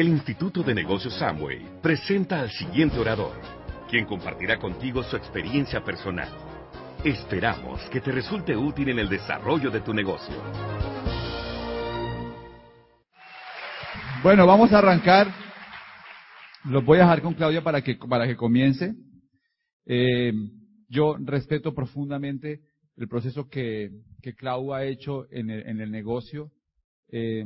El Instituto de Negocios Samway presenta al siguiente orador, quien compartirá contigo su experiencia personal. Esperamos que te resulte útil en el desarrollo de tu negocio. Bueno, vamos a arrancar. Los voy a dejar con Claudia para que, para que comience. Eh, yo respeto profundamente el proceso que, que Clau ha hecho en el, en el negocio. Eh,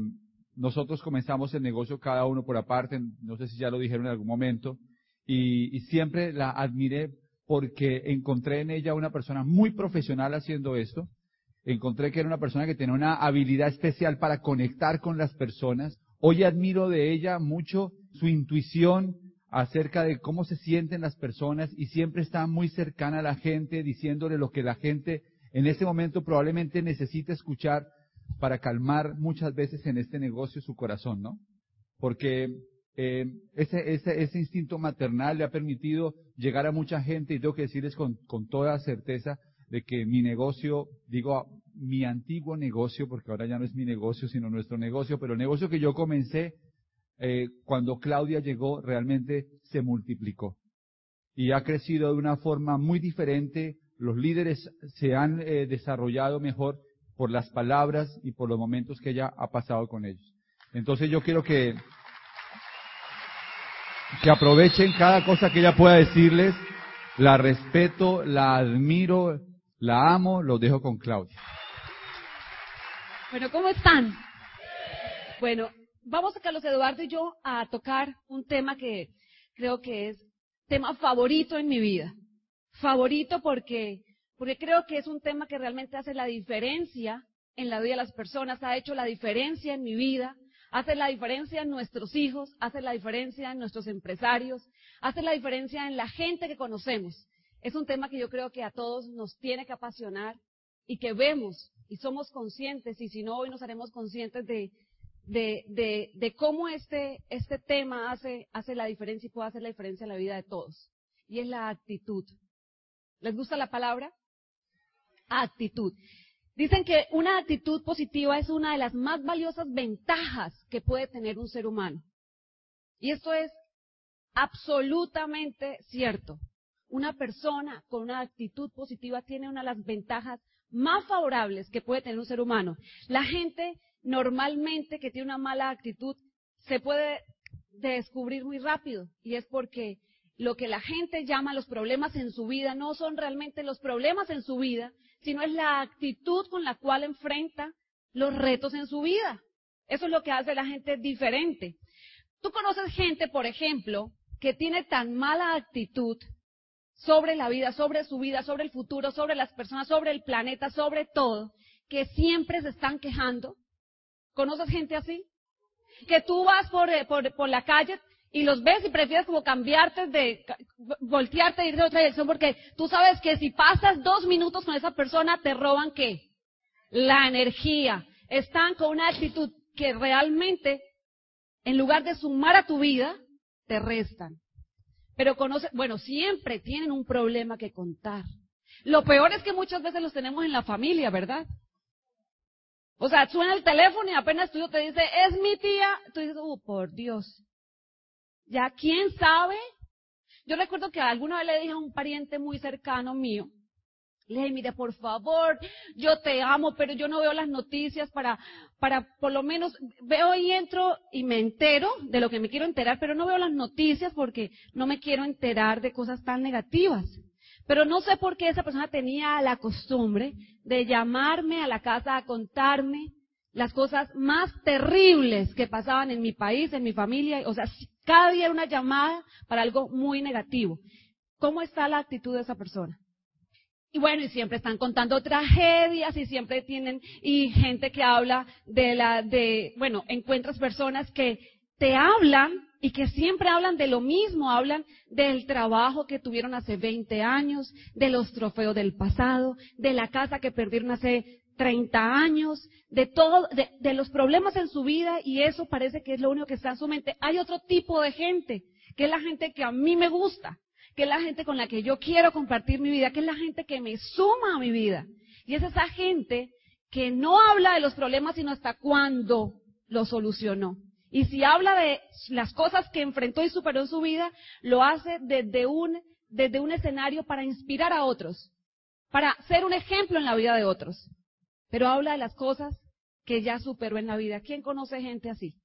nosotros comenzamos el negocio cada uno por aparte, no sé si ya lo dijeron en algún momento, y, siempre la admiré porque encontré en ella una persona muy profesional haciendo esto. Encontré que era una persona que tenía una habilidad especial para conectar con las personas. Hoy admiro de ella mucho su intuición acerca de cómo se sienten las personas y siempre está muy cercana a la gente, diciéndole lo que la gente en ese momento probablemente necesita escuchar para calmar muchas veces en este negocio su corazón, ¿no? Porque eh, ese, ese, ese instinto maternal le ha permitido llegar a mucha gente y tengo que decirles con, con toda certeza de que mi negocio, digo mi antiguo negocio, porque ahora ya no es mi negocio, sino nuestro negocio, pero el negocio que yo comencé eh, cuando Claudia llegó realmente se multiplicó y ha crecido de una forma muy diferente. Los líderes se han eh, desarrollado mejor por las palabras y por los momentos que ella ha pasado con ellos. Entonces yo quiero que, que aprovechen cada cosa que ella pueda decirles. La respeto, la admiro, la amo, lo dejo con Claudia. Bueno, ¿cómo están? Bueno, vamos a Carlos Eduardo y yo a tocar un tema que creo que es tema favorito en mi vida. Favorito porque porque creo que es un tema que realmente hace la diferencia en la vida de las personas, ha hecho la diferencia en mi vida, hace la diferencia en nuestros hijos, hace la diferencia en nuestros empresarios, hace la diferencia en la gente que conocemos. Es un tema que yo creo que a todos nos tiene que apasionar y que vemos y somos conscientes, y si no, hoy nos haremos conscientes de, de, de, cómo este, este tema hace, hace la diferencia y puede hacer la diferencia en la vida de todos. Y es la actitud. ¿Les gusta la palabra? Actitud. Dicen que una actitud positiva es una de las más valiosas ventajas que puede tener un ser humano. Y esto es absolutamente cierto. Una persona con una actitud positiva tiene una de las ventajas más favorables que puede tener un ser humano. La gente normalmente que tiene una mala actitud se puede descubrir muy rápido y es porque lo que la gente llama los problemas en su vida no son realmente los problemas en su vida, sino es la actitud con la cual enfrenta los retos en su vida. Eso es lo que hace la gente diferente. Tú conoces gente, por ejemplo, que tiene tan mala actitud sobre la vida, sobre su vida, sobre el futuro, sobre las personas, sobre el planeta, sobre todo, que siempre se están quejando. ¿Conoces gente así? Que tú vas por, eh, por, por la calle y los ves y prefieres como cambiarte de, voltearte e ir de otra dirección porque tú sabes que si pasas dos minutos con esa persona te roban qué? La energía. Están con una actitud que realmente, en lugar de sumar a tu vida, te restan. Pero conoce, bueno, siempre tienen un problema que contar. Lo peor es que muchas veces los tenemos en la familia, ¿verdad? O sea, suena el teléfono y apenas tú te dice, es mi tía. Tú dices, oh, por Dios. Ya, ¿quién sabe? Yo recuerdo que alguna vez le dije a un pariente muy cercano mío, le dije, mire, por favor, yo te amo, pero yo no veo las noticias para, para, por lo menos, veo y entro y me entero de lo que me quiero enterar, pero no veo las noticias porque no me quiero enterar de cosas tan negativas. Pero no sé por qué esa persona tenía la costumbre de llamarme a la casa a contarme las cosas más terribles que pasaban en mi país, en mi familia. O sea, cada día era una llamada para algo muy negativo. ¿Cómo está la actitud de esa persona? Y bueno, y siempre están contando tragedias y siempre tienen, y gente que habla de la, de, bueno, encuentras personas que te hablan y que siempre hablan de lo mismo, hablan del trabajo que tuvieron hace 20 años, de los trofeos del pasado, de la casa que perdieron hace 30 años, de todo, de, los problemas en su vida y eso parece que es lo único que está en su mente. Hay otro tipo de gente, que es la gente que a mí me gusta, que es la gente con la que yo quiero compartir mi vida, que es la gente que me suma a mi vida. Y es esa gente que no habla de los problemas sino hasta cuando lo solucionó. Y si habla de las cosas que enfrentó y superó en su vida, lo hace desde un, desde un escenario para inspirar a otros, para ser un ejemplo en la vida de otros. Pero habla de las cosas que ya superó en la vida. ¿Quién conoce gente así?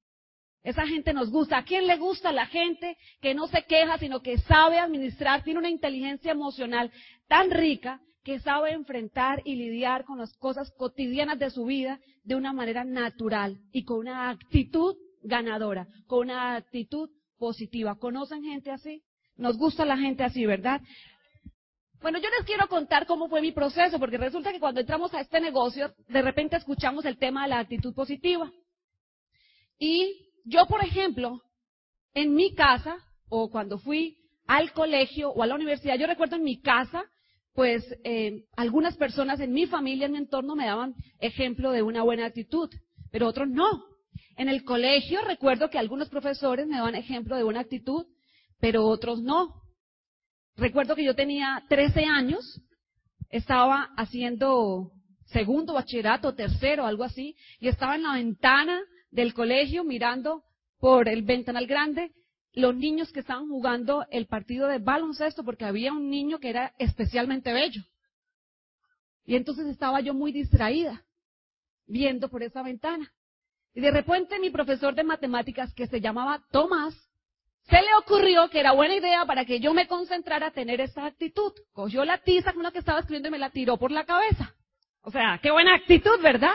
Esa gente nos gusta. ¿A quién le gusta la gente que no se queja, sino que sabe administrar, tiene una inteligencia emocional tan rica que sabe enfrentar y lidiar con las cosas cotidianas de su vida de una manera natural y con una actitud ganadora, con una actitud positiva. ¿Conocen gente así? Nos gusta la gente así, ¿verdad? Bueno, yo les quiero contar cómo fue mi proceso, porque resulta que cuando entramos a este negocio, de repente escuchamos el tema de la actitud positiva. Y yo, por ejemplo, en mi casa, o cuando fui al colegio o a la universidad, yo recuerdo en mi casa, pues eh, algunas personas en mi familia, en mi entorno, me daban ejemplo de una buena actitud, pero otros no. En el colegio recuerdo que algunos profesores me daban ejemplo de buena actitud, pero otros no. Recuerdo que yo tenía 13 años, estaba haciendo segundo bachillerato, tercero, algo así, y estaba en la ventana del colegio mirando por el ventanal grande los niños que estaban jugando el partido de baloncesto porque había un niño que era especialmente bello. Y entonces estaba yo muy distraída viendo por esa ventana. Y de repente mi profesor de matemáticas que se llamaba Tomás, se le ocurrió que era buena idea para que yo me concentrara a tener esa actitud. Cogió la tiza con la que estaba escribiendo y me la tiró por la cabeza. O sea, qué buena actitud, ¿verdad?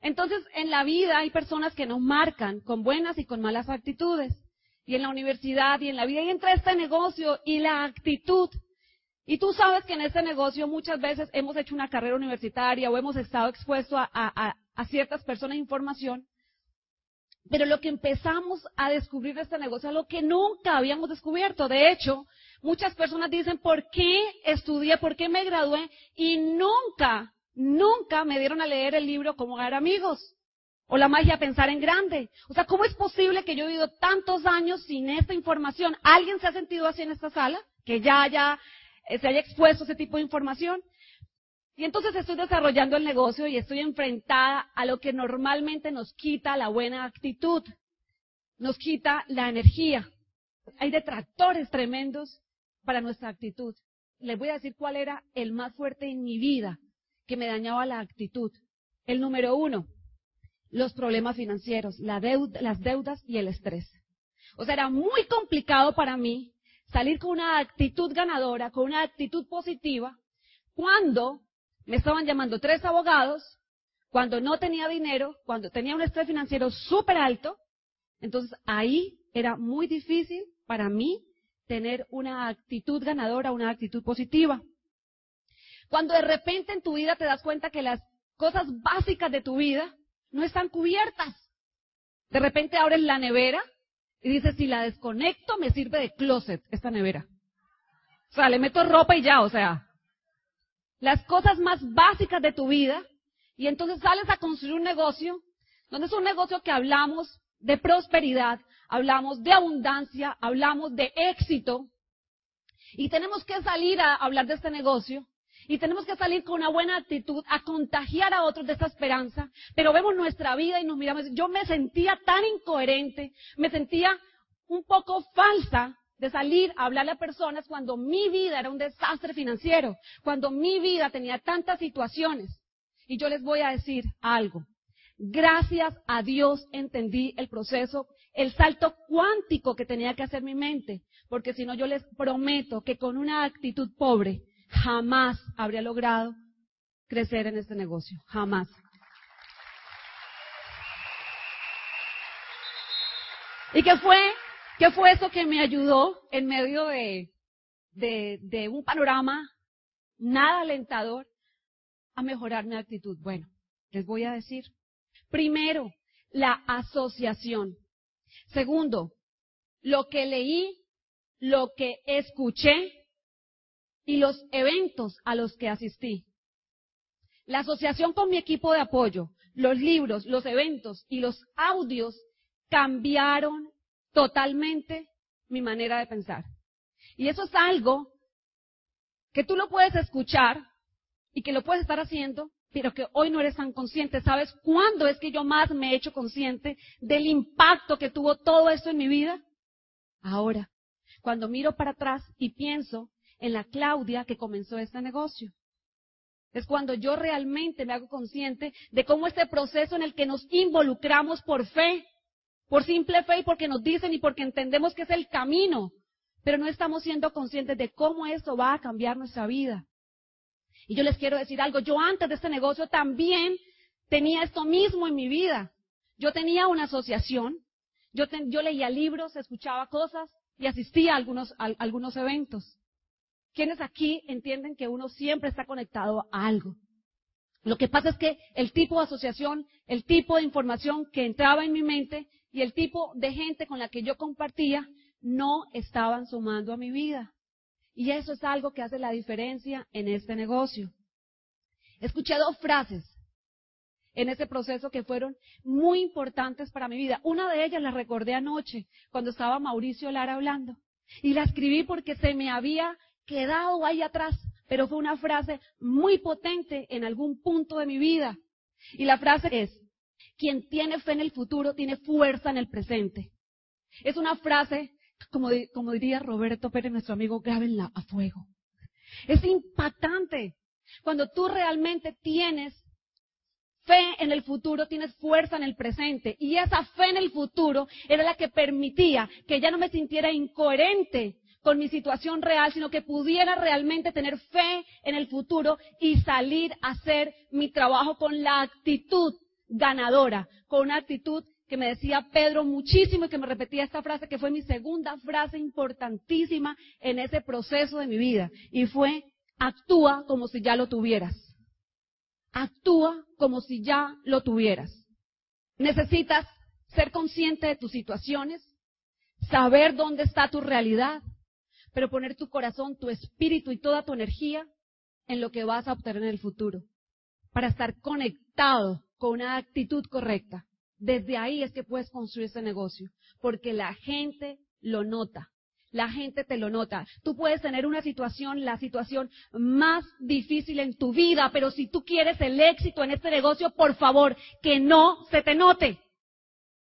Entonces, en la vida hay personas que nos marcan con buenas y con malas actitudes. Y en la universidad y en la vida y entra este negocio y la actitud. Y tú sabes que en este negocio muchas veces hemos hecho una carrera universitaria o hemos estado expuestos a, ciertas personas información. Pero lo que empezamos a descubrir de este negocio es lo que nunca habíamos descubierto. De hecho, muchas personas dicen, ¿por qué estudié? ¿Por qué me gradué? Y nunca Nunca me dieron a leer el libro Cómo ganar amigos o la magia pensar en grande. O sea, ¿cómo es posible que yo he vivido tantos años sin esta información? ¿Alguien se ha sentido así en esta sala? Que ya haya, eh, se haya expuesto ese tipo de información. Y entonces estoy desarrollando el negocio y estoy enfrentada a lo que normalmente nos quita la buena actitud, nos quita la energía. Hay detractores tremendos para nuestra actitud. Les voy a decir cuál era el más fuerte en mi vida que me dañaba la actitud. El número uno, los problemas financieros, las deudas y el estrés. O sea, era muy complicado para mí salir con una actitud ganadora, con una actitud positiva, cuando me estaban llamando tres abogados, cuando no tenía dinero, cuando tenía un estrés financiero súper alto. Entonces ahí era muy difícil para mí tener una actitud ganadora, una actitud positiva. Cuando de repente en tu vida te das cuenta que las cosas básicas de tu vida no están cubiertas. De repente abres la nevera y dices, si la desconecto me sirve de closet esta nevera. O sea, le meto ropa y ya, o sea. Las cosas más básicas de tu vida y entonces sales a construir un negocio donde es un negocio que hablamos de prosperidad, hablamos de abundancia, hablamos de éxito y tenemos que salir a hablar de este negocio y tenemos que salir con una buena actitud a contagiar a otros de esta esperanza. Pero vemos nuestra vida y nos miramos. Yo me sentía tan incoherente, me sentía un poco falsa de salir a hablarle a personas cuando mi vida era un desastre financiero, cuando mi vida tenía tantas situaciones. Y yo les voy a decir algo. Gracias a Dios entendí el proceso, el salto cuántico que tenía que hacer mi mente, porque si no yo les prometo que con una actitud pobre jamás habría logrado crecer en este negocio. Jamás. ¿Y qué fue? ¿Qué fue eso que me ayudó en medio de, de, de un panorama nada alentador a mejorar mi actitud? Bueno, les voy a decir. Primero, la asociación. Segundo, lo que leí, lo que escuché y los eventos a los que asistí. La asociación con mi equipo de apoyo, los libros, los eventos y los audios cambiaron totalmente mi manera de pensar. Y eso es algo que tú lo puedes escuchar y que lo puedes estar haciendo, pero que hoy no eres tan consciente. ¿Sabes cuándo es que yo más me he hecho consciente del impacto que tuvo todo esto en mi vida? Ahora, cuando miro para atrás y pienso en la Claudia que comenzó este negocio. Es cuando yo realmente me hago consciente de cómo este proceso en el que nos involucramos por fe, por simple fe y porque nos dicen y porque entendemos que es el camino, pero no estamos siendo conscientes de cómo esto va a cambiar nuestra vida. Y yo les quiero decir algo, yo antes de este negocio también tenía esto mismo en mi vida. Yo tenía una asociación, yo, yo leía libros, escuchaba cosas y asistía a algunos, a algunos eventos. ¿Quiénes aquí entienden que uno siempre está conectado a algo? Lo que pasa es que el tipo de asociación, el tipo de información que entraba en mi mente y el tipo de gente con la que yo compartía no estaban sumando a mi vida. Y eso es algo que hace la diferencia en este negocio. Escuché dos frases en ese proceso que fueron muy importantes para mi vida. Una de ellas la recordé anoche cuando estaba Mauricio Lara hablando. Y la escribí porque se me había quedado ahí atrás, pero fue una frase muy potente en algún punto de mi vida. Y la frase es, quien tiene fe en el futuro tiene fuerza en el presente. Es una frase, como, diría Roberto Pérez, nuestro amigo, grábenla a fuego. Es impactante. Cuando tú realmente tienes fe en el futuro, tienes fuerza en el presente. Y esa fe en el futuro era la que permitía que ya no me sintiera incoherente con mi situación real, sino que pudiera realmente tener fe en el futuro y salir a hacer mi trabajo con la actitud ganadora, con una actitud que me decía Pedro muchísimo y que me repetía esta frase que fue mi segunda frase importantísima en ese proceso de mi vida y fue actúa como si ya lo tuvieras. Actúa como si ya lo tuvieras. Necesitas ser consciente de tus situaciones, saber dónde está tu realidad, pero poner tu corazón, tu espíritu y toda tu energía en lo que vas a obtener en el futuro, para estar conectado con una actitud correcta. Desde ahí es que puedes construir ese negocio, porque la gente lo nota. La gente te lo nota. Tú puedes tener una situación, la situación más difícil en tu vida, pero si tú quieres el éxito en este negocio, por favor, que no se te note.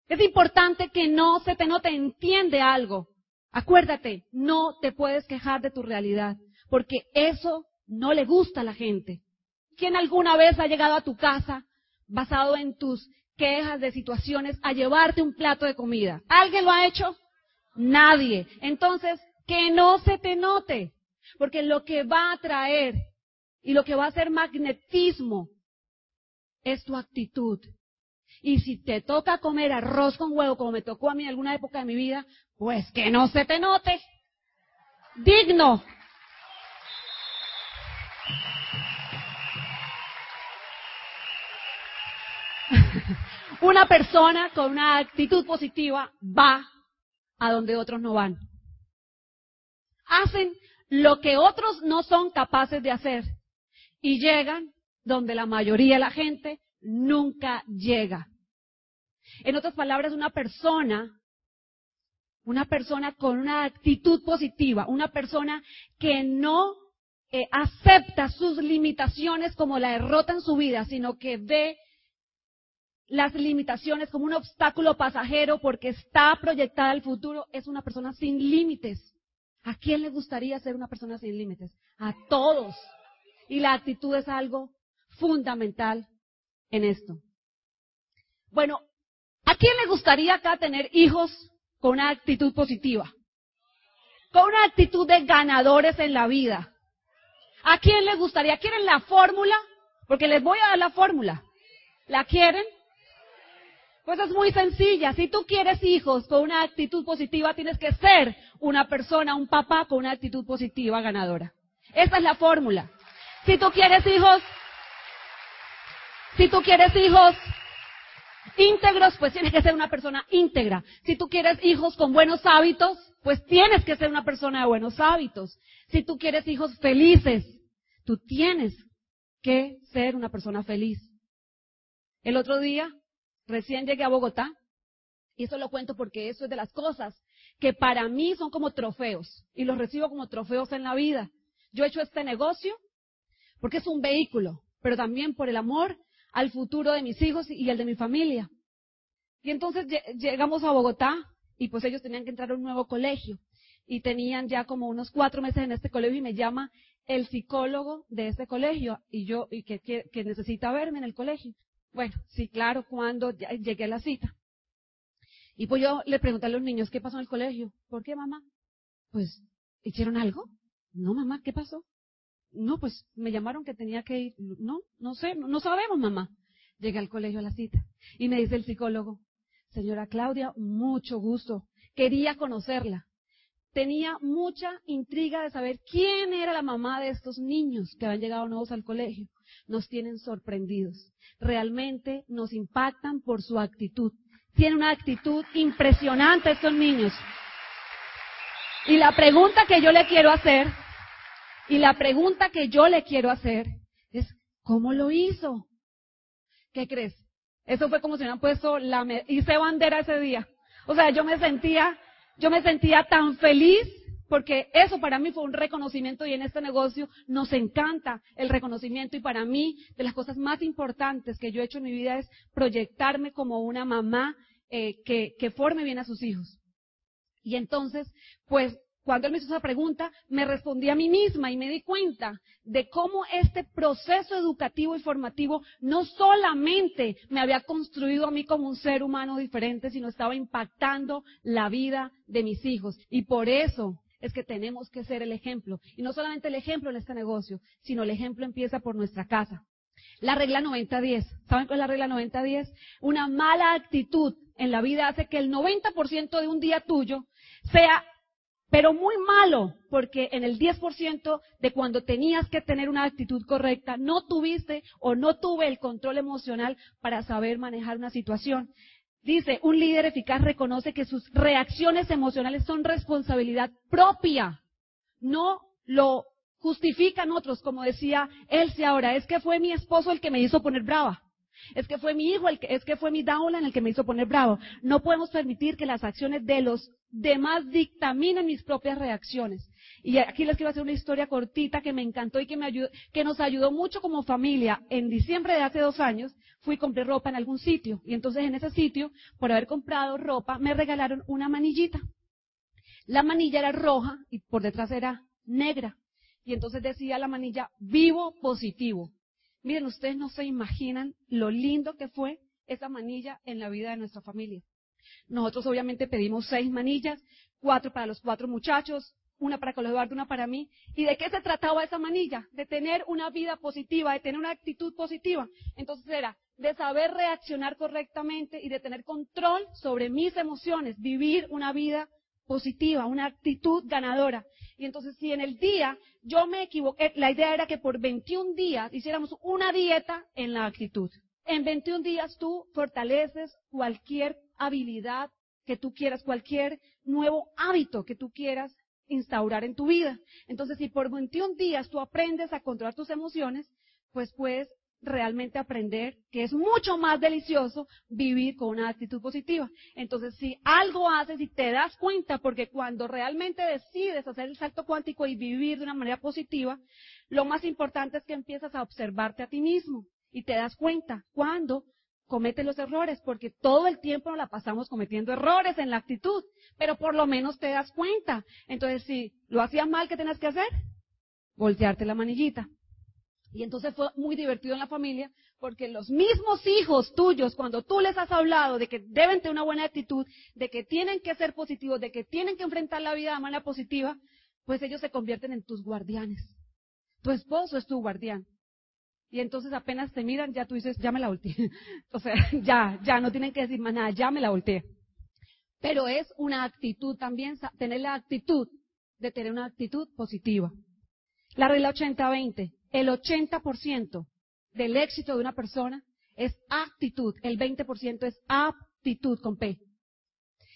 Es importante que no se te note. Entiende algo. Acuérdate, no te puedes quejar de tu realidad, porque eso no le gusta a la gente. ¿Quién alguna vez ha llegado a tu casa basado en tus quejas de situaciones a llevarte un plato de comida? ¿Alguien lo ha hecho? Nadie. Entonces, que no se te note, porque lo que va a traer y lo que va a hacer magnetismo es tu actitud. Y si te toca comer arroz con huevo, como me tocó a mí en alguna época de mi vida, pues que no se te note. Digno. una persona con una actitud positiva va a donde otros no van. Hacen lo que otros no son capaces de hacer y llegan donde la mayoría de la gente nunca llega. En otras palabras, una persona una persona con una actitud positiva, una persona que no eh, acepta sus limitaciones como la derrota en su vida, sino que ve las limitaciones como un obstáculo pasajero porque está proyectada al futuro, es una persona sin límites. ¿A quién le gustaría ser una persona sin límites? A todos. Y la actitud es algo fundamental en esto. Bueno, ¿a quién le gustaría acá tener hijos con una actitud positiva, con una actitud de ganadores en la vida. ¿A quién les gustaría? ¿Quieren la fórmula? Porque les voy a dar la fórmula. ¿La quieren? Pues es muy sencilla. Si tú quieres hijos con una actitud positiva, tienes que ser una persona, un papá con una actitud positiva ganadora. Esa es la fórmula. Si tú quieres hijos, si tú quieres hijos íntegros, pues tienes que ser una persona íntegra. Si tú quieres hijos con buenos hábitos, pues tienes que ser una persona de buenos hábitos. Si tú quieres hijos felices, tú tienes que ser una persona feliz. El otro día, recién llegué a Bogotá, y eso lo cuento porque eso es de las cosas que para mí son como trofeos, y los recibo como trofeos en la vida. Yo he hecho este negocio porque es un vehículo pero también por el amor al futuro de mis hijos y el de mi familia. Y entonces llegamos a Bogotá y pues ellos tenían que entrar a un nuevo colegio y tenían ya como unos cuatro meses en este colegio y me llama el psicólogo de este colegio y yo y que, necesita verme en el colegio. Bueno, sí, claro, cuando llegué a la cita. Y pues yo le pregunté a los niños, ¿qué pasó en el colegio? ¿Por qué, mamá? Pues, ¿hicieron algo? No, mamá, ¿qué pasó? No, pues me llamaron que tenía que ir. No, no sé, no, sabemos, mamá. Llegué al colegio a la cita y me dice el psicólogo, señora Claudia, mucho gusto. Quería conocerla. Tenía mucha intriga de saber quién era la mamá de estos niños que habían llegado nuevos al colegio. Nos tienen sorprendidos. Realmente nos impactan por su actitud. Tienen una actitud impresionante estos niños. Y la pregunta que yo le quiero hacer y la pregunta que yo le quiero hacer es, ¿cómo lo hizo? ¿Qué crees? Eso fue como si me hubieran puesto la, hice bandera ese día. O sea, yo me sentía, yo me sentía tan feliz porque eso para mí fue un reconocimiento y en este negocio nos encanta el reconocimiento y para mí de las cosas más importantes que yo he hecho en mi vida es proyectarme como una mamá eh, que, que forme bien a sus hijos. Y entonces, pues cuando él me hizo esa pregunta, me respondí a mí misma y me di cuenta de cómo este proceso educativo y formativo no solamente me había construido a mí como un ser humano diferente, sino estaba impactando la vida de mis hijos. Y por eso es que tenemos que ser el ejemplo. Y no solamente el ejemplo en este negocio, sino el ejemplo empieza por nuestra casa. La regla 90-10. ¿Saben cuál es la regla 90-10? Una mala actitud en la vida hace que el 90% de un día tuyo sea pero muy malo, porque en el 10% de cuando tenías que tener una actitud correcta, no tuviste o no tuve el control emocional para saber manejar una situación. Dice, un líder eficaz reconoce que sus reacciones emocionales son responsabilidad propia, no lo justifican otros, como decía Elsie ahora, es que fue mi esposo el que me hizo poner brava. Es que fue mi hijo, el que, es que fue mi en el que me hizo poner bravo. No podemos permitir que las acciones de los demás dictaminen mis propias reacciones. Y aquí les quiero hacer una historia cortita que me encantó y que, me ayudó, que nos ayudó mucho como familia. En diciembre de hace dos años fui y compré ropa en algún sitio. Y entonces en ese sitio, por haber comprado ropa, me regalaron una manillita. La manilla era roja y por detrás era negra. Y entonces decía la manilla, vivo positivo. Miren, ustedes no se imaginan lo lindo que fue esa manilla en la vida de nuestra familia. Nosotros obviamente pedimos seis manillas, cuatro para los cuatro muchachos, una para Carlos Eduardo, una para mí. ¿Y de qué se trataba esa manilla? De tener una vida positiva, de tener una actitud positiva. Entonces era de saber reaccionar correctamente y de tener control sobre mis emociones, vivir una vida positiva, una actitud ganadora. Y entonces si en el día yo me equivoqué, la idea era que por 21 días hiciéramos una dieta en la actitud. En 21 días tú fortaleces cualquier habilidad que tú quieras, cualquier nuevo hábito que tú quieras instaurar en tu vida. Entonces, si por 21 días tú aprendes a controlar tus emociones, pues puedes realmente aprender que es mucho más delicioso vivir con una actitud positiva. Entonces, si algo haces y te das cuenta, porque cuando realmente decides hacer el salto cuántico y vivir de una manera positiva, lo más importante es que empiezas a observarte a ti mismo y te das cuenta cuando cometes los errores, porque todo el tiempo nos la pasamos cometiendo errores en la actitud, pero por lo menos te das cuenta. Entonces, si lo hacías mal, ¿qué tenías que hacer? Voltearte la manillita. Y entonces fue muy divertido en la familia porque los mismos hijos tuyos, cuando tú les has hablado de que deben tener una buena actitud, de que tienen que ser positivos, de que tienen que enfrentar la vida de manera positiva, pues ellos se convierten en tus guardianes. Tu esposo es tu guardián. Y entonces apenas te miran, ya tú dices, ya me la volteé. o sea, ya, ya, no tienen que decir más nada, ya me la volteé. Pero es una actitud también, tener la actitud de tener una actitud positiva. La regla 80-20 el 80% del éxito de una persona es actitud, el 20% es aptitud con P.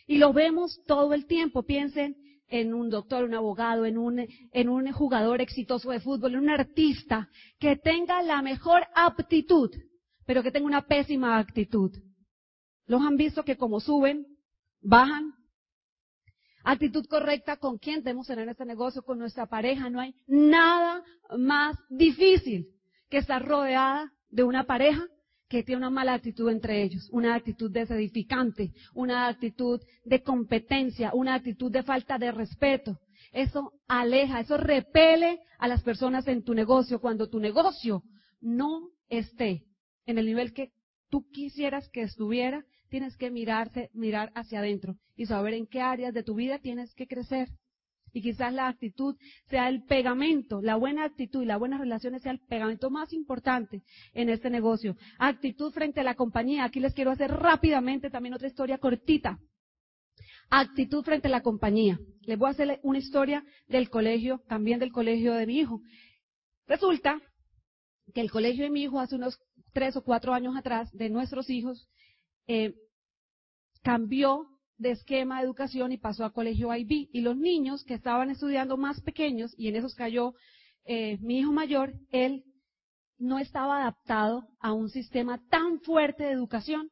Y lo vemos todo el tiempo. Piensen en un doctor, un abogado, en un, en un jugador exitoso de fútbol, en un artista que tenga la mejor aptitud, pero que tenga una pésima actitud. ¿Los han visto que como suben, bajan? Actitud correcta con quién debemos tener este negocio, con nuestra pareja. No hay nada más difícil que estás rodeada de una pareja que tiene una mala actitud entre ellos, una actitud desedificante, una actitud de competencia, una actitud de falta de respeto. Eso aleja, eso repele a las personas en tu negocio cuando tu negocio no esté en el nivel que tú quisieras que estuviera, tienes que mirarte, mirar hacia adentro y saber en qué áreas de tu vida tienes que crecer. Y quizás la actitud sea el pegamento, la buena actitud y las buenas relaciones sea el pegamento más importante en este negocio. Actitud frente a la compañía. Aquí les quiero hacer rápidamente también otra historia cortita. Actitud frente a la compañía. Les voy a hacer una historia del colegio, también del colegio de mi hijo. Resulta que el colegio de mi hijo hace unos tres o cuatro años atrás, de nuestros hijos, eh, cambió de esquema de educación y pasó a colegio IB. Y los niños que estaban estudiando más pequeños, y en esos cayó eh, mi hijo mayor, él no estaba adaptado a un sistema tan fuerte de educación.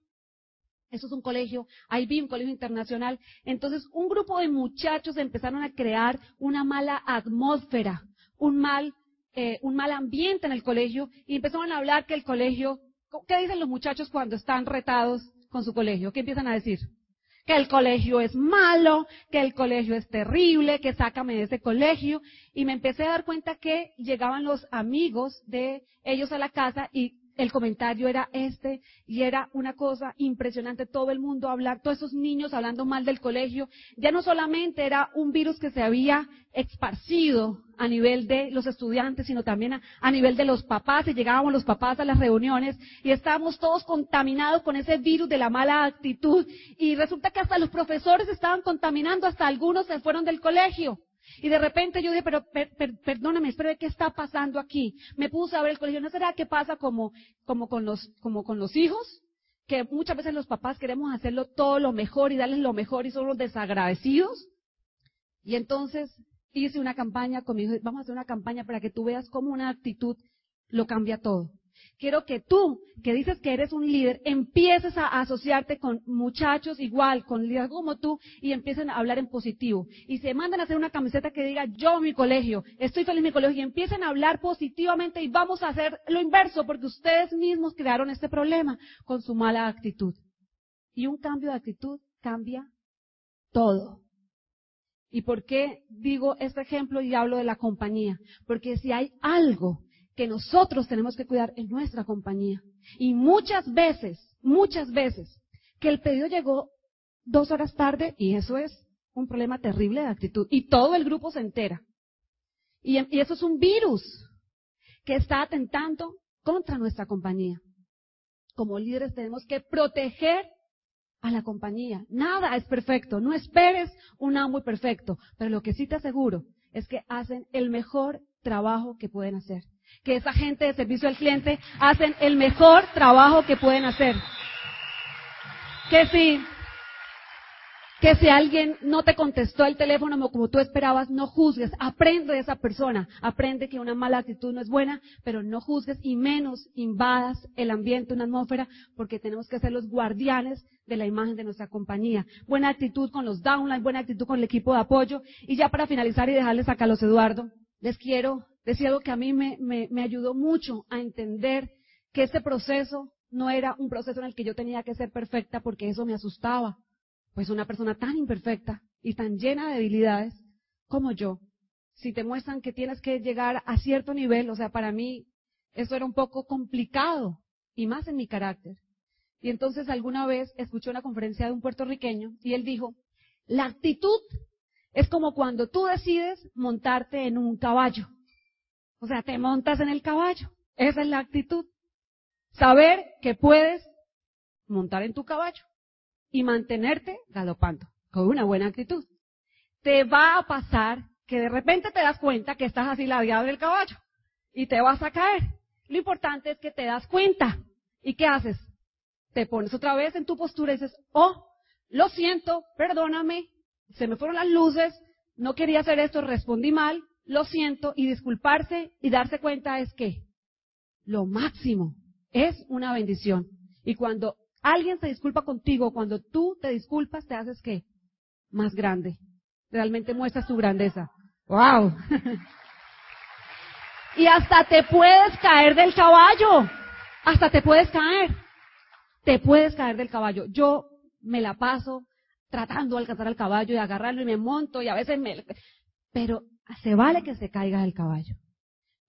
Eso es un colegio, IB, un colegio internacional. Entonces, un grupo de muchachos empezaron a crear una mala atmósfera, un mal, eh, un mal ambiente en el colegio, y empezaron a hablar que el colegio, ¿qué dicen los muchachos cuando están retados con su colegio? ¿Qué empiezan a decir? Que el colegio es malo, que el colegio es terrible, que sácame de ese colegio. Y me empecé a dar cuenta que llegaban los amigos de ellos a la casa y el comentario era este y era una cosa impresionante, todo el mundo hablar, todos esos niños hablando mal del colegio, ya no solamente era un virus que se había esparcido a nivel de los estudiantes, sino también a, nivel de los papás, y llegábamos los papás a las reuniones y estábamos todos contaminados con ese virus de la mala actitud y resulta que hasta los profesores estaban contaminando, hasta algunos se fueron del colegio. Y de repente yo dije, pero perdóname, espera, ¿qué está pasando aquí? Me puse a ver el colegio, ¿no será que pasa como, como, con los, como con los hijos? Que muchas veces los papás queremos hacerlo todo lo mejor y darles lo mejor y son desagradecidos. Y entonces hice una campaña con vamos a hacer una campaña para que tú veas cómo una actitud lo cambia todo. Quiero que tú, que dices que eres un líder, empieces a asociarte con muchachos igual, con líderes como tú, y empiecen a hablar en positivo. Y se mandan a hacer una camiseta que diga, yo mi colegio, estoy feliz en mi colegio, y empiecen a hablar positivamente y vamos a hacer lo inverso, porque ustedes mismos crearon este problema con su mala actitud. Y un cambio de actitud cambia todo. ¿Y por qué digo este ejemplo y hablo de la compañía? Porque si hay algo que nosotros tenemos que cuidar en nuestra compañía. Y muchas veces, muchas veces, que el pedido llegó dos horas tarde y eso es un problema terrible de actitud. Y todo el grupo se entera. Y, eso es un virus que está atentando contra nuestra compañía. Como líderes tenemos que proteger a la compañía. Nada es perfecto. No esperes un amo perfecto. Pero lo que sí te aseguro es que hacen el mejor trabajo que pueden hacer que esa gente de servicio al cliente hacen el mejor trabajo que pueden hacer. Que si, que si alguien no te contestó el teléfono como tú esperabas, no juzgues, aprende de esa persona, aprende que una mala actitud no es buena, pero no juzgues y menos invadas el ambiente, una atmósfera, porque tenemos que ser los guardianes de la imagen de nuestra compañía. Buena actitud con los downlines, buena actitud con el equipo de apoyo. Y ya para finalizar y dejarles a Carlos Eduardo, les quiero decía algo que a mí me, me, ayudó mucho a entender que este proceso no era un proceso en el que yo tenía que ser perfecta porque eso me asustaba. Pues una persona tan imperfecta y tan llena de debilidades como yo, si te muestran que tienes que llegar a cierto nivel, o sea, para mí eso era un poco complicado y más en mi carácter. Y entonces alguna vez escuché una conferencia de un puertorriqueño y él dijo, la actitud es como cuando tú decides montarte en un caballo. O sea, te montas en el caballo. Esa es la actitud. Saber que puedes montar en tu caballo y mantenerte galopando con una buena actitud. Te va a pasar que de repente te das cuenta que estás así ladeado del caballo y te vas a caer. Lo importante es que te das cuenta. ¿Y qué haces? Te pones otra vez en tu postura y dices, oh, lo siento, perdóname, se me fueron las luces, no quería hacer esto, respondí mal, lo siento y disculparse y darse cuenta es que lo máximo es una bendición. Y cuando alguien se disculpa contigo, cuando tú te disculpas, te haces que más grande. Realmente muestras tu grandeza. ¡Wow! Y hasta te puedes caer del caballo. Hasta te puedes caer. Te puedes caer del caballo. Yo me la paso tratando de alcanzar al caballo y agarrarlo y me monto y a veces me... Pero se vale que se caiga del caballo.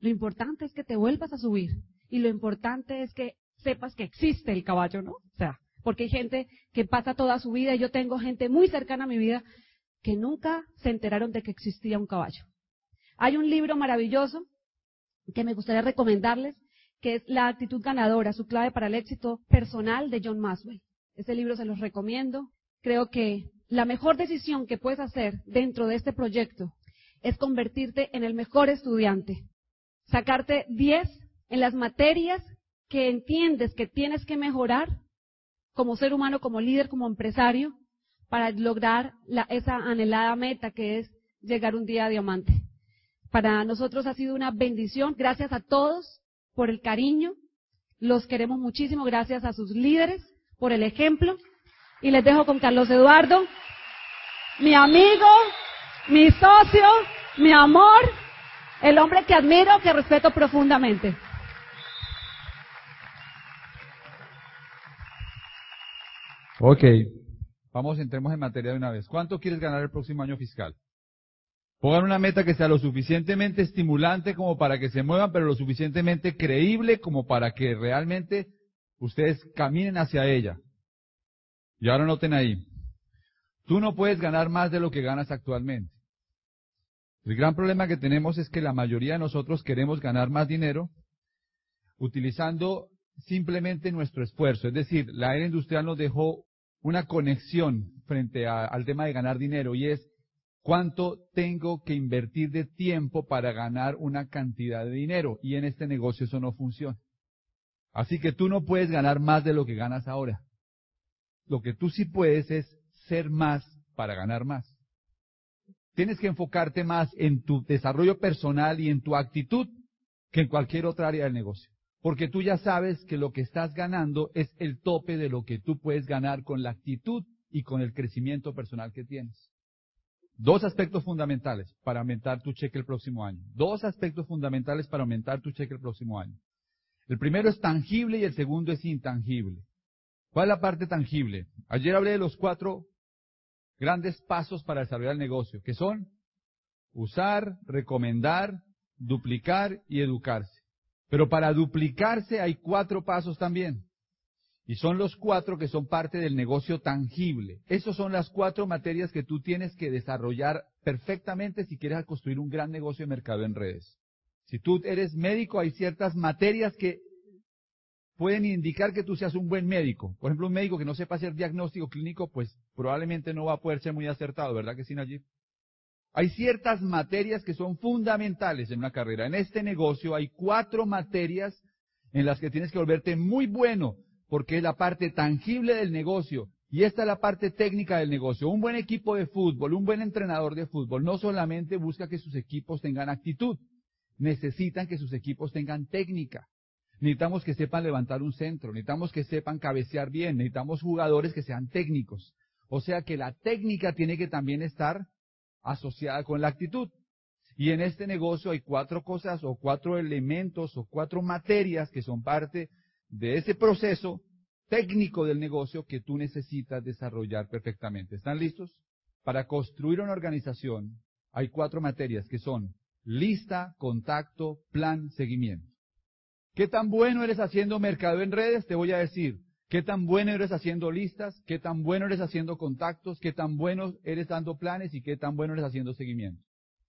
Lo importante es que te vuelvas a subir. Y lo importante es que sepas que existe el caballo, ¿no? O sea, porque hay gente que pasa toda su vida y yo tengo gente muy cercana a mi vida que nunca se enteraron de que existía un caballo. Hay un libro maravilloso que me gustaría recomendarles, que es La actitud ganadora, su clave para el éxito personal de John Maswell. Ese libro se los recomiendo. Creo que la mejor decisión que puedes hacer dentro de este proyecto es convertirte en el mejor estudiante. Sacarte 10 en las materias que entiendes que tienes que mejorar como ser humano, como líder, como empresario, para lograr esa anhelada meta que es llegar un día a diamante. Para nosotros ha sido una bendición. Gracias a todos por el cariño. Los queremos muchísimo. Gracias a sus líderes por el ejemplo. Y les dejo con Carlos Eduardo, mi amigo, mi socio, mi amor, el hombre que admiro, que respeto profundamente. Ok, vamos, entremos en materia de una vez. ¿Cuánto quieres ganar el próximo año fiscal? Pongan una meta que sea lo suficientemente estimulante como para que se muevan, pero lo suficientemente creíble como para que realmente ustedes caminen hacia ella. Y ahora noten ahí. Tú no puedes ganar más de lo que ganas actualmente. El gran problema que tenemos es que la mayoría de nosotros queremos ganar más dinero utilizando simplemente nuestro esfuerzo. Es decir, la era industrial nos dejó una conexión frente al tema de ganar dinero y es cuánto tengo que invertir de tiempo para ganar una cantidad de dinero. Y en este negocio eso no funciona. Así que tú no puedes ganar más de lo que ganas ahora. Lo que tú sí puedes es ser más para ganar más. Tienes que enfocarte más en tu desarrollo personal y en tu actitud que en cualquier otra área del negocio. Porque tú ya sabes que lo que estás ganando es el tope de lo que tú puedes ganar con la actitud y con el crecimiento personal que tienes. Dos aspectos fundamentales para aumentar tu cheque el próximo año. Dos aspectos fundamentales para aumentar tu cheque el próximo año. El primero es tangible y el segundo es intangible. ¿Cuál es la parte tangible? Ayer hablé de los cuatro grandes pasos para desarrollar el negocio, que son usar, recomendar, duplicar y educarse. Pero para duplicarse hay cuatro pasos también. Y son los cuatro que son parte del negocio tangible. Esas son las cuatro materias que tú tienes que desarrollar perfectamente si quieres construir un gran negocio de mercado en redes. Si tú eres médico, hay ciertas materias que pueden indicar que tú seas un buen médico. Por ejemplo, un médico que no sepa hacer diagnóstico clínico, pues probablemente no va a poder ser muy acertado, ¿verdad que sí, Nayib? Hay ciertas materias que son fundamentales en una carrera. En este negocio hay cuatro materias en las que tienes que volverte muy bueno, porque es la parte tangible del negocio. Y esta es la parte técnica del negocio. Un buen equipo de fútbol, un buen entrenador de fútbol, no solamente busca que sus equipos tengan actitud, necesitan que sus equipos tengan técnica. Necesitamos que sepan levantar un centro, necesitamos que sepan cabecear bien, necesitamos jugadores que sean técnicos. O sea que la técnica tiene que también estar asociada con la actitud. Y en este negocio hay cuatro cosas o cuatro elementos o cuatro materias que son parte de ese proceso técnico del negocio que tú necesitas desarrollar perfectamente. ¿Están listos? Para construir una organización hay cuatro materias que son lista, contacto, plan, seguimiento. ¿Qué tan bueno eres haciendo mercado en redes? Te voy a decir. ¿Qué tan bueno eres haciendo listas? ¿Qué tan bueno eres haciendo contactos? ¿Qué tan bueno eres dando planes? ¿Y qué tan bueno eres haciendo seguimiento?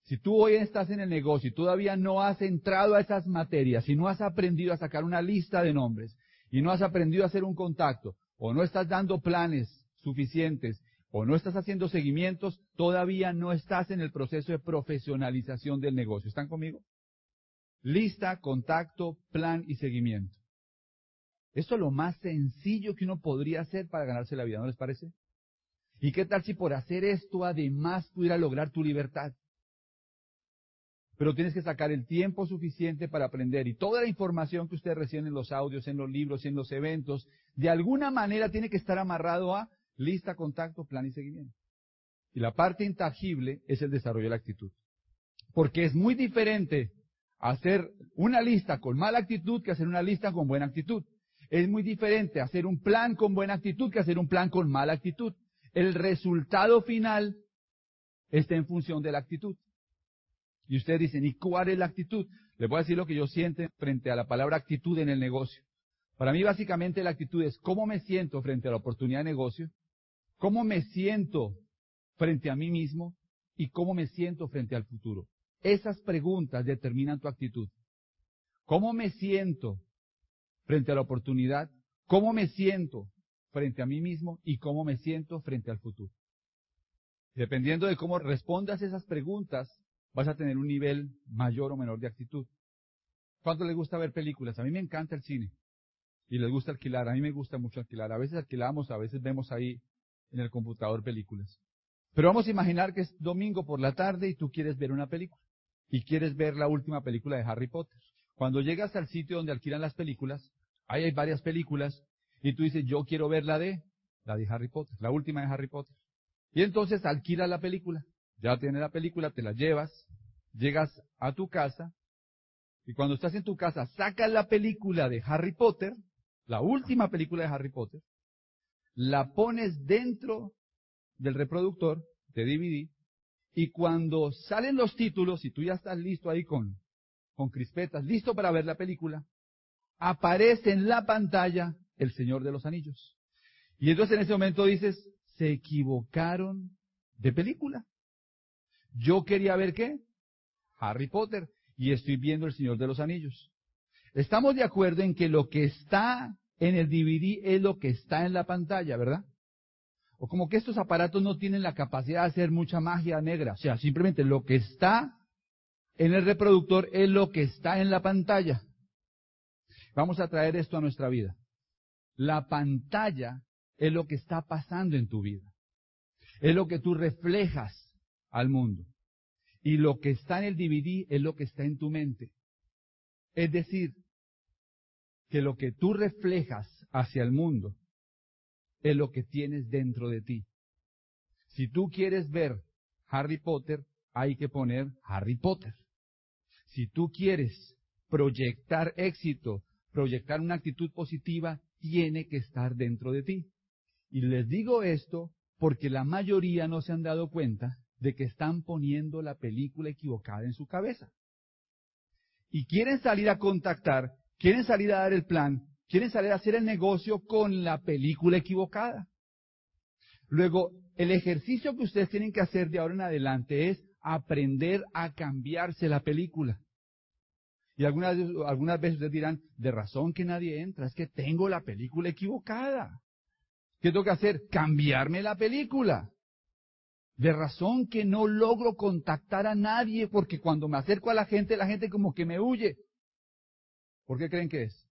Si tú hoy estás en el negocio y todavía no has entrado a esas materias, y no has aprendido a sacar una lista de nombres, y no has aprendido a hacer un contacto, o no estás dando planes suficientes, o no estás haciendo seguimientos, todavía no estás en el proceso de profesionalización del negocio. ¿Están conmigo? Lista, contacto, plan y seguimiento. Esto es lo más sencillo que uno podría hacer para ganarse la vida, ¿no les parece? ¿Y qué tal si por hacer esto además pudiera lograr tu libertad? Pero tienes que sacar el tiempo suficiente para aprender y toda la información que ustedes reciben en los audios, en los libros, en los eventos, de alguna manera tiene que estar amarrado a lista, contacto, plan y seguimiento. Y la parte intangible es el desarrollo de la actitud. Porque es muy diferente hacer una lista con mala actitud que hacer una lista con buena actitud. Es muy diferente hacer un plan con buena actitud que hacer un plan con mala actitud. El resultado final está en función de la actitud. Y ustedes dicen, ¿y cuál es la actitud? Les voy a decir lo que yo siento frente a la palabra actitud en el negocio. Para mí básicamente la actitud es cómo me siento frente a la oportunidad de negocio, cómo me siento frente a mí mismo y cómo me siento frente al futuro. Esas preguntas determinan tu actitud. ¿Cómo me siento frente a la oportunidad? ¿Cómo me siento frente a mí mismo y cómo me siento frente al futuro? Dependiendo de cómo respondas esas preguntas, vas a tener un nivel mayor o menor de actitud. ¿Cuánto les gusta ver películas? A mí me encanta el cine. Y les gusta alquilar. A mí me gusta mucho alquilar. A veces alquilamos, a veces vemos ahí en el computador películas. Pero vamos a imaginar que es domingo por la tarde y tú quieres ver una película. Y quieres ver la última película de Harry Potter. Cuando llegas al sitio donde alquilan las películas, ahí hay varias películas, y tú dices, yo quiero ver la de, la de Harry Potter, la última de Harry Potter. Y entonces alquilas la película. Ya tienes la película, te la llevas, llegas a tu casa, y cuando estás en tu casa, sacas la película de Harry Potter, la última película de Harry Potter, la pones dentro del reproductor de DVD, y cuando salen los títulos, y tú ya estás listo ahí con, con crispetas, listo para ver la película, aparece en la pantalla el Señor de los Anillos. Y entonces en ese momento dices, se equivocaron de película. Yo quería ver qué? Harry Potter. Y estoy viendo El Señor de los Anillos. Estamos de acuerdo en que lo que está en el DVD es lo que está en la pantalla, ¿verdad? Como que estos aparatos no tienen la capacidad de hacer mucha magia negra. O sea, simplemente lo que está en el reproductor es lo que está en la pantalla. Vamos a traer esto a nuestra vida. La pantalla es lo que está pasando en tu vida. Es lo que tú reflejas al mundo. Y lo que está en el DVD es lo que está en tu mente. Es decir, que lo que tú reflejas hacia el mundo es lo que tienes dentro de ti. Si tú quieres ver Harry Potter, hay que poner Harry Potter. Si tú quieres proyectar éxito, proyectar una actitud positiva, tiene que estar dentro de ti. Y les digo esto porque la mayoría no se han dado cuenta de que están poniendo la película equivocada en su cabeza. Y quieren salir a contactar, quieren salir a dar el plan, quieren salir a hacer el negocio con la película equivocada. Luego, el ejercicio que ustedes tienen que hacer de ahora en adelante es aprender a cambiarse la película. Y algunas, algunas veces ustedes dirán, de razón que nadie entra, es que tengo la película equivocada. ¿Qué tengo que hacer? Cambiarme la película. De razón que no logro contactar a nadie porque cuando me acerco a la gente, la gente como que me huye. ¿Por qué creen que es?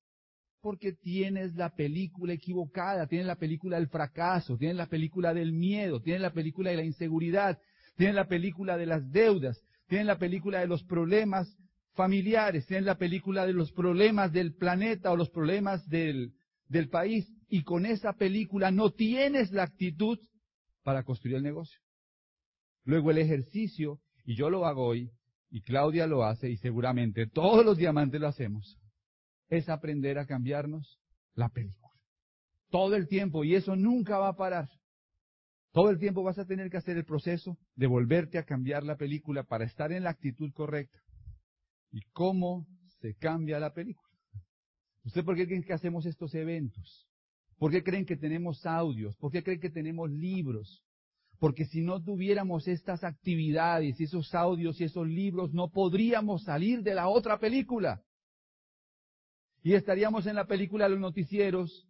Porque tienes la película equivocada, tienes la película del fracaso, tienes la película del miedo, tienes la película de la inseguridad, tienes la película de las deudas, tienes la película de los problemas familiares, tienes la película de los problemas del planeta o los problemas del, del país y con esa película no tienes la actitud para construir el negocio. Luego el ejercicio, y yo lo hago hoy, y Claudia lo hace, y seguramente todos los diamantes lo hacemos, es aprender a cambiarnos la película. Todo el tiempo, y eso nunca va a parar. Todo el tiempo vas a tener que hacer el proceso de volverte a cambiar la película para estar en la actitud correcta. ¿Y cómo se cambia la película? ¿Usted por qué creen que hacemos estos eventos? ¿Por qué creen que tenemos audios? ¿Por qué creen que tenemos libros? Porque si no tuviéramos estas actividades, esos audios y esos libros, no podríamos salir de la otra película. Y estaríamos en la película de los noticieros,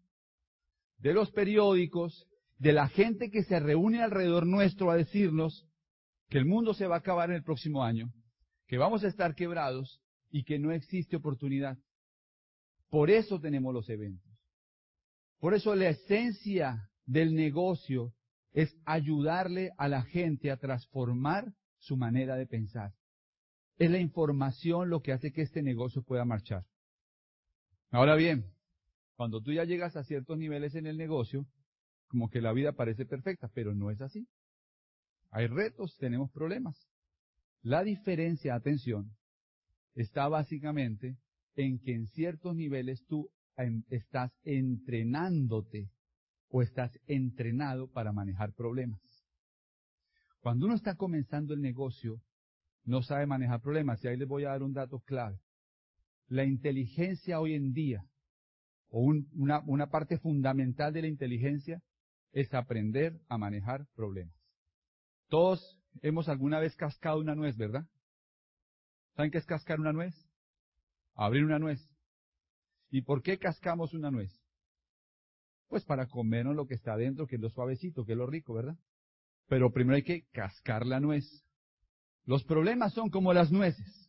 de los periódicos, de la gente que se reúne alrededor nuestro a decirnos que el mundo se va a acabar en el próximo año, que vamos a estar quebrados y que no existe oportunidad. Por eso tenemos los eventos. Por eso la esencia del negocio es ayudarle a la gente a transformar su manera de pensar. Es la información lo que hace que este negocio pueda marchar. Ahora bien, cuando tú ya llegas a ciertos niveles en el negocio, como que la vida parece perfecta, pero no es así. Hay retos, tenemos problemas. La diferencia, atención, está básicamente en que en ciertos niveles tú estás entrenándote o estás entrenado para manejar problemas. Cuando uno está comenzando el negocio, no sabe manejar problemas. Y ahí les voy a dar un dato clave. La inteligencia hoy en día, o una, una parte fundamental de la inteligencia, es aprender a manejar problemas. Todos hemos alguna vez cascado una nuez, ¿verdad? ¿Saben qué es cascar una nuez? Abrir una nuez. ¿Y por qué cascamos una nuez? Pues para comernos lo que está adentro, que es lo suavecito, que es lo rico, ¿verdad? Pero primero hay que cascar la nuez. Los problemas son como las nueces.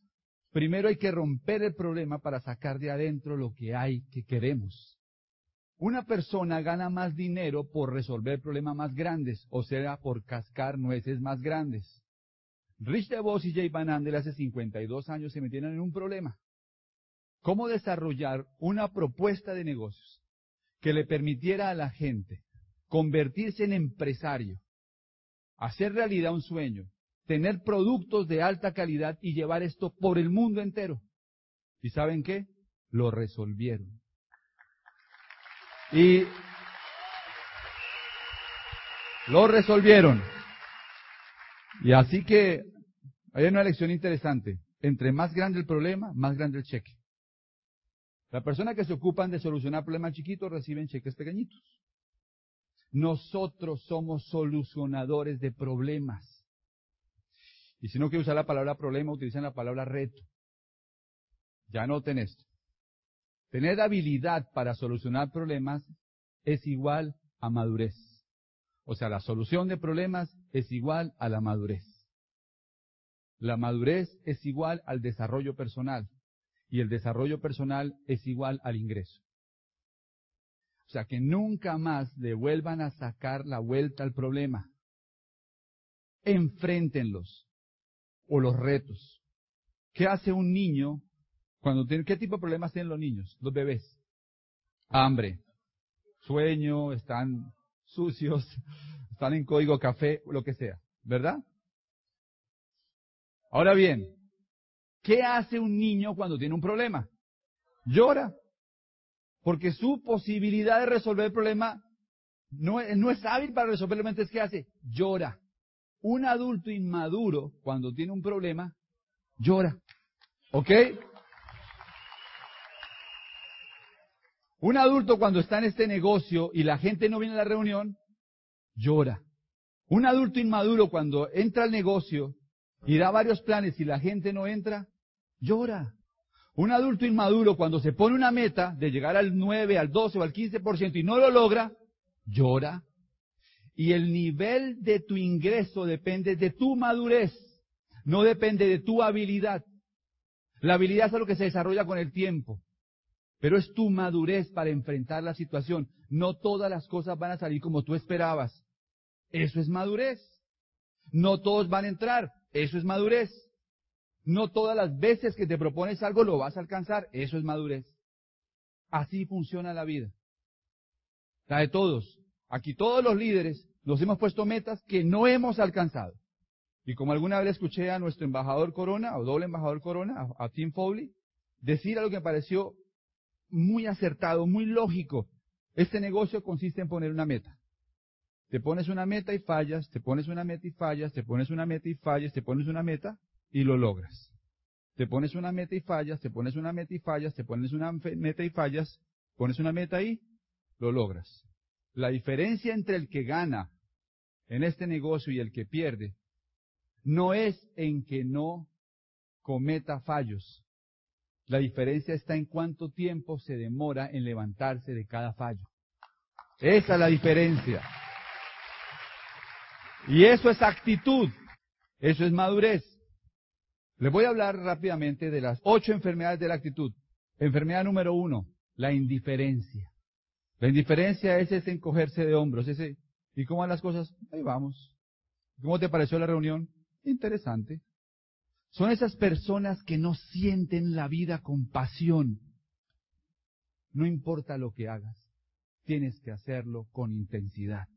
Primero hay que romper el problema para sacar de adentro lo que hay que queremos. Una persona gana más dinero por resolver problemas más grandes, o sea, por cascar nueces más grandes. Rich DeVos y Jay Van Andel hace 52 años se metieron en un problema. ¿Cómo desarrollar una propuesta de negocios que le permitiera a la gente convertirse en empresario, hacer realidad un sueño, tener productos de alta calidad y llevar esto por el mundo entero. ¿Y saben qué? Lo resolvieron. Y lo resolvieron. Y así que hay una lección interesante. Entre más grande el problema, más grande el cheque. Las personas que se ocupan de solucionar problemas chiquitos reciben cheques pequeñitos. Nosotros somos solucionadores de problemas. Y si no quiero usar la palabra problema, utilizan la palabra reto. Ya noten esto. Tener habilidad para solucionar problemas es igual a madurez. O sea, la solución de problemas es igual a la madurez. La madurez es igual al desarrollo personal y el desarrollo personal es igual al ingreso. O sea, que nunca más le vuelvan a sacar la vuelta al problema. Enfréntenlos o los retos. ¿Qué hace un niño cuando tiene, qué tipo de problemas tienen los niños, los bebés? Hambre, sueño, están sucios, están en código café, lo que sea, ¿verdad? Ahora bien, ¿qué hace un niño cuando tiene un problema? Llora. Porque su posibilidad de resolver el problema no es, no es hábil para resolverlo, entonces ¿qué hace? Llora. Un adulto inmaduro, cuando tiene un problema, llora. ¿Ok? Un adulto cuando está en este negocio y la gente no viene a la reunión, llora. Un adulto inmaduro cuando entra al negocio y da varios planes y la gente no entra, llora. Un adulto inmaduro cuando se pone una meta de llegar al 9, al 12 o al 15% y no lo logra, llora. Y el nivel de tu ingreso depende de tu madurez, no depende de tu habilidad. La habilidad es algo que se desarrolla con el tiempo, pero es tu madurez para enfrentar la situación. No todas las cosas van a salir como tú esperabas. Eso es madurez. No todos van a entrar. Eso es madurez. No todas las veces que te propones algo lo vas a alcanzar. Eso es madurez. Así funciona la vida. La de todos. Aquí todos los líderes nos hemos puesto metas que no hemos alcanzado. Y como alguna vez escuché a nuestro embajador Corona, o doble embajador Corona, a, Tim Foley, decir algo que me pareció muy acertado, muy lógico. Este negocio consiste en poner una meta. Te pones una meta y fallas, te pones una meta y fallas, te pones una meta y fallas, te pones una meta y lo logras. Te pones una meta y fallas, te pones una meta y fallas, te pones una meta y fallas, pones una meta y lo logras. La diferencia entre el que gana en este negocio y el que pierde no es en que no cometa fallos. La diferencia está en cuánto tiempo se demora en levantarse de cada fallo. Esa es la diferencia. Y eso es actitud. Eso es madurez. Les voy a hablar rápidamente de las ocho enfermedades de la actitud. Enfermedad número uno, la indiferencia. La indiferencia es ese encogerse de hombros, ese, ¿y cómo van las cosas? Ahí vamos. ¿Cómo te pareció la reunión? Interesante. Son esas personas que no sienten la vida con pasión. No importa lo que hagas, tienes que hacerlo con intensidad.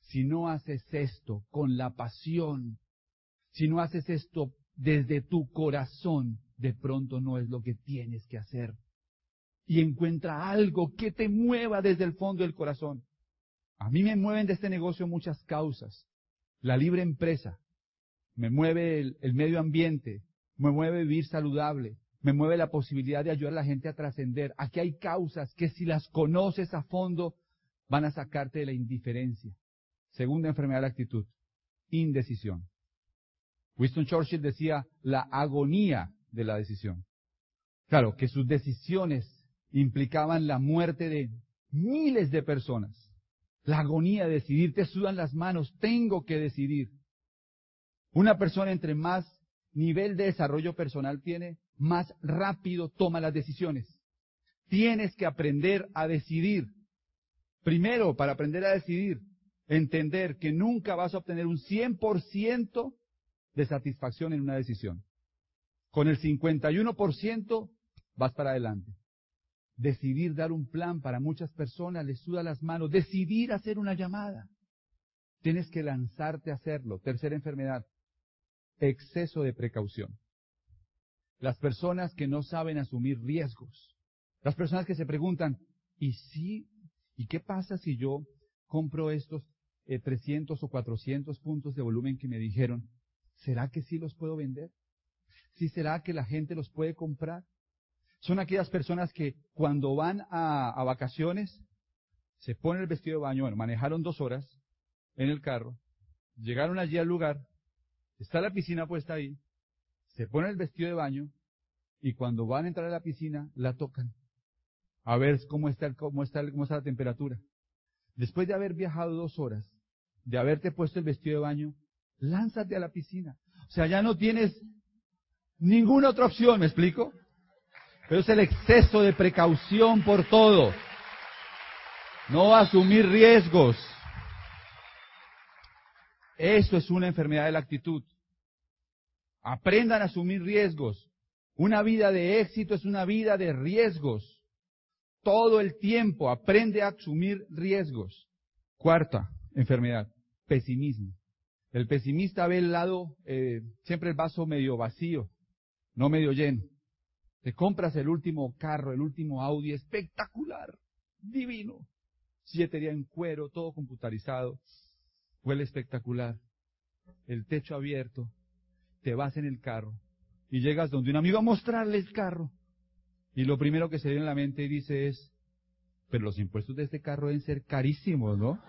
Si no haces esto con la pasión, si no haces esto desde tu corazón, de pronto no es lo que tienes que hacer. Y encuentra algo que te mueva desde el fondo del corazón. A mí me mueven de este negocio muchas causas. La libre empresa, me mueve el, medio ambiente, me mueve vivir saludable, me mueve la posibilidad de ayudar a la gente a trascender. Aquí hay causas que si las conoces a fondo van a sacarte de la indiferencia. Segunda enfermedad de la actitud, indecisión. Winston Churchill decía la agonía de la decisión. Claro, que sus decisiones implicaban la muerte de miles de personas. La agonía de decidir, te sudan las manos, tengo que decidir. Una persona entre más nivel de desarrollo personal tiene, más rápido toma las decisiones. Tienes que aprender a decidir. Primero, para aprender a decidir, entender que nunca vas a obtener un 100% de satisfacción en una decisión. Con el 51% vas para adelante. Decidir dar un plan para muchas personas les suda las manos. Decidir hacer una llamada. Tienes que lanzarte a hacerlo. Tercera enfermedad, exceso de precaución. Las personas que no saben asumir riesgos. Las personas que se preguntan, ¿y si? ¿Y qué pasa si yo compro estos 300 eh, o 400 puntos de volumen que me dijeron? ¿Será que sí los puedo vender? ¿Sí será que la gente los puede comprar? Son aquellas personas que cuando van a, vacaciones se ponen el vestido de baño, bueno, manejaron dos horas en el carro, llegaron allí al lugar, Está la piscina puesta ahí, se pone el vestido de baño y cuando van a entrar a la piscina la tocan. A ver cómo está, cómo está, cómo está la temperatura. Después de haber viajado dos horas, de haberte puesto el vestido de baño, lánzate a la piscina. O sea, ya no tienes ninguna otra opción, ¿me explico? Pero es el exceso de precaución por todo. No asumir riesgos. Eso es una enfermedad de la actitud. Aprendan a asumir riesgos. Una vida de éxito es una vida de riesgos. Todo el tiempo aprende a asumir riesgos. Cuarta enfermedad, pesimismo. El pesimista ve el lado, eh, siempre el vaso medio vacío, no medio lleno. Te compras el último carro, el último Audi, espectacular, divino. Siete días en cuero, todo computarizado. Huele espectacular. El techo abierto. Te vas en el carro. Y llegas donde un amigo a mostrarle el carro. Y lo primero que se viene en la mente y dice es, pero los impuestos de este carro deben ser carísimos, ¿no?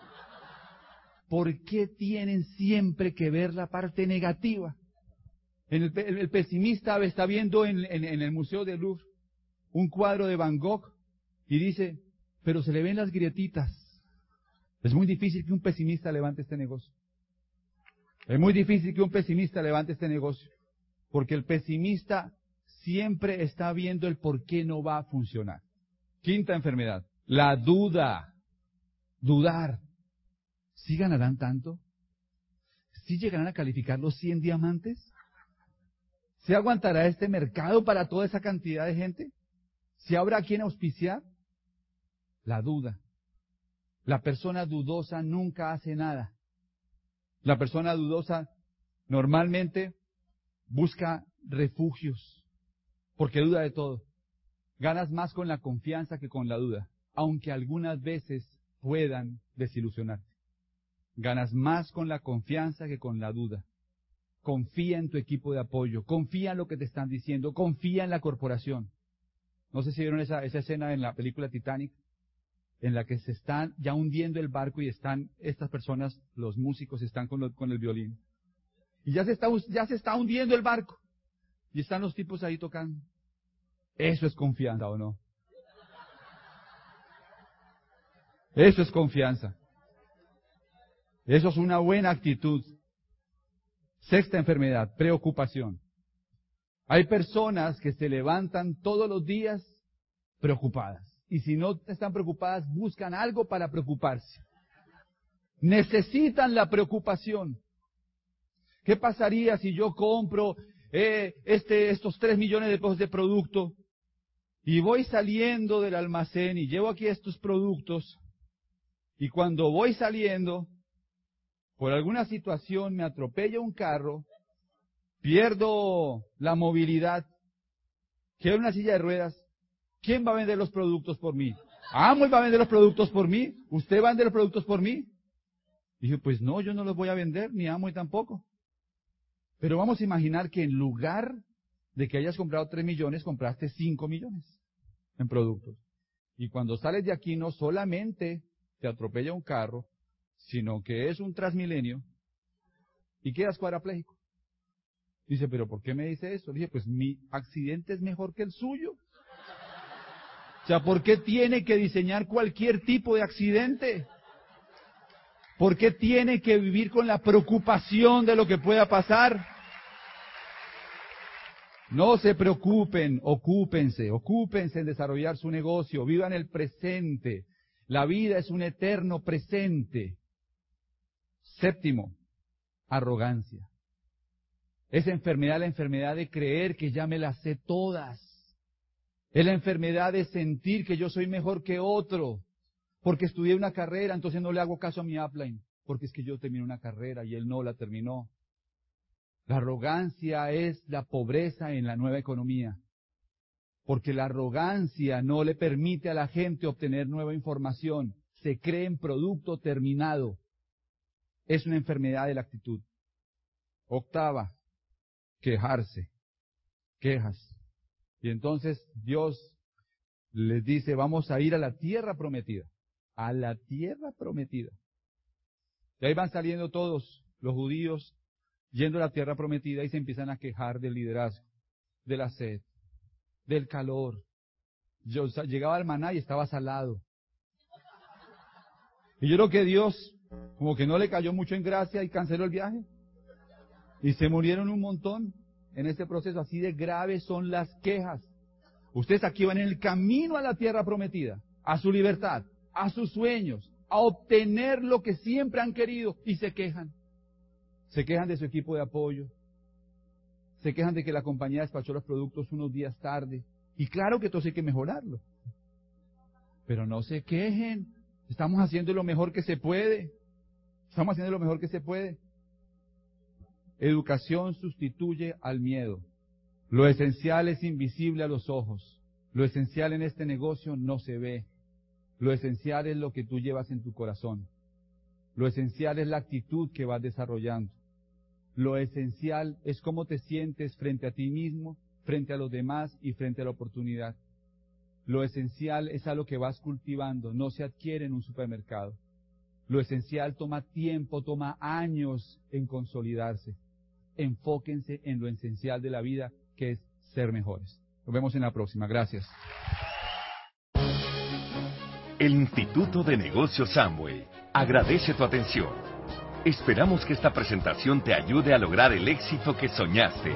¿Por qué tienen siempre que ver la parte negativa? El, pesimista está viendo en, el Museo de Louvre un cuadro de Van Gogh y dice, pero se le ven las grietitas. Es muy difícil que un pesimista levante este negocio. Es muy difícil que un pesimista levante este negocio. Porque el pesimista siempre está viendo el por qué no va a funcionar. Quinta enfermedad, la duda. Dudar. ¿Sí ganarán tanto? ¿Sí llegarán a calificar los 100 diamantes? ¿Se aguantará este mercado para toda esa cantidad de gente? ¿Se habrá quien auspiciar? La duda. La persona dudosa nunca hace nada. La persona dudosa normalmente busca refugios, porque duda de todo. Ganas más con la confianza que con la duda, aunque algunas veces puedan desilusionarte. Ganas más con la confianza que con la duda. Confía en tu equipo de apoyo, confía en lo que te están diciendo, confía en la corporación. No sé si vieron esa, escena en la película Titanic, en la que se están ya hundiendo el barco y están estas personas, los músicos, están con, con el violín. Y ya se, está, ya se está hundiendo el barco. Y están los tipos ahí tocando. Eso es confianza, ¿o no? Eso es confianza. Eso es una buena actitud. Sexta enfermedad, preocupación. Hay personas que se levantan todos los días preocupadas y si no están preocupadas, buscan algo para preocuparse. Necesitan la preocupación. ¿Qué pasaría si yo compro eh, este, estos tres millones de pesos de producto y voy saliendo del almacén y llevo aquí estos productos y cuando voy saliendo, por alguna situación me atropella un carro, pierdo la movilidad quiero una silla de ruedas. ¿Quién va a vender los productos por mí? Amo va a vender los productos por mí. ¿Usted va a vender los productos por mí? Dije, pues no, yo no los voy a vender, ni amo y tampoco. Pero vamos a imaginar que en lugar de que hayas comprado 3 millones, compraste 5 millones en productos. Y cuando sales de aquí no solamente te atropella un carro, sino que es un transmilenio y quedas cuadrapléjico. Dice, pero ¿por qué me dice eso? Dije, pues mi accidente es mejor que el suyo. O sea, ¿por qué tiene que diseñar cualquier tipo de accidente? ¿Por qué tiene que vivir con la preocupación de lo que pueda pasar? No se preocupen, ocúpense, ocúpense en desarrollar su negocio, vivan el presente. La vida es un eterno presente. Séptimo, arrogancia. Esa enfermedad, la enfermedad de creer que ya me las sé todas. Es la enfermedad de sentir que yo soy mejor que otro porque estudié una carrera, entonces no le hago caso a mi upline, porque es que yo terminé una carrera y él no la terminó. La arrogancia es la pobreza en la nueva economía, porque la arrogancia no le permite a la gente obtener nueva información, se cree en producto terminado. Es una enfermedad de la actitud. Octava, quejarse, quejas. Y entonces Dios les dice, vamos a ir a la tierra prometida a la tierra prometida. Y ahí van saliendo todos los judíos yendo a la tierra prometida y se empiezan a quejar del liderazgo, de la sed, del calor. Yo llegaba al maná y estaba salado. Y yo creo que Dios como que no le cayó mucho en gracia y canceló el viaje. Y se murieron un montón en este proceso. Así de graves son las quejas. Ustedes aquí van en el camino a la tierra prometida, a su libertad a sus sueños, a obtener lo que siempre han querido y se quejan. Se quejan de su equipo de apoyo. Se quejan de que la compañía despachó los productos unos días tarde. Y claro que todo hay que mejorarlo. Pero no se quejen. Estamos haciendo lo mejor que se puede. Estamos haciendo lo mejor que se puede. Educación sustituye al miedo. Lo esencial es invisible a los ojos. Lo esencial en este negocio no se ve. Lo esencial es lo que tú llevas en tu corazón. Lo esencial es la actitud que vas desarrollando. Lo esencial es cómo te sientes frente a ti mismo, frente a los demás y frente a la oportunidad. Lo esencial es a lo que vas cultivando, no se adquiere en un supermercado. Lo esencial toma tiempo, toma años en consolidarse. Enfóquense en lo esencial de la vida, que es ser mejores. Nos vemos en la próxima. Gracias. El Instituto de Negocios Amway agradece tu atención. Esperamos que esta presentación te ayude a lograr el éxito que soñaste.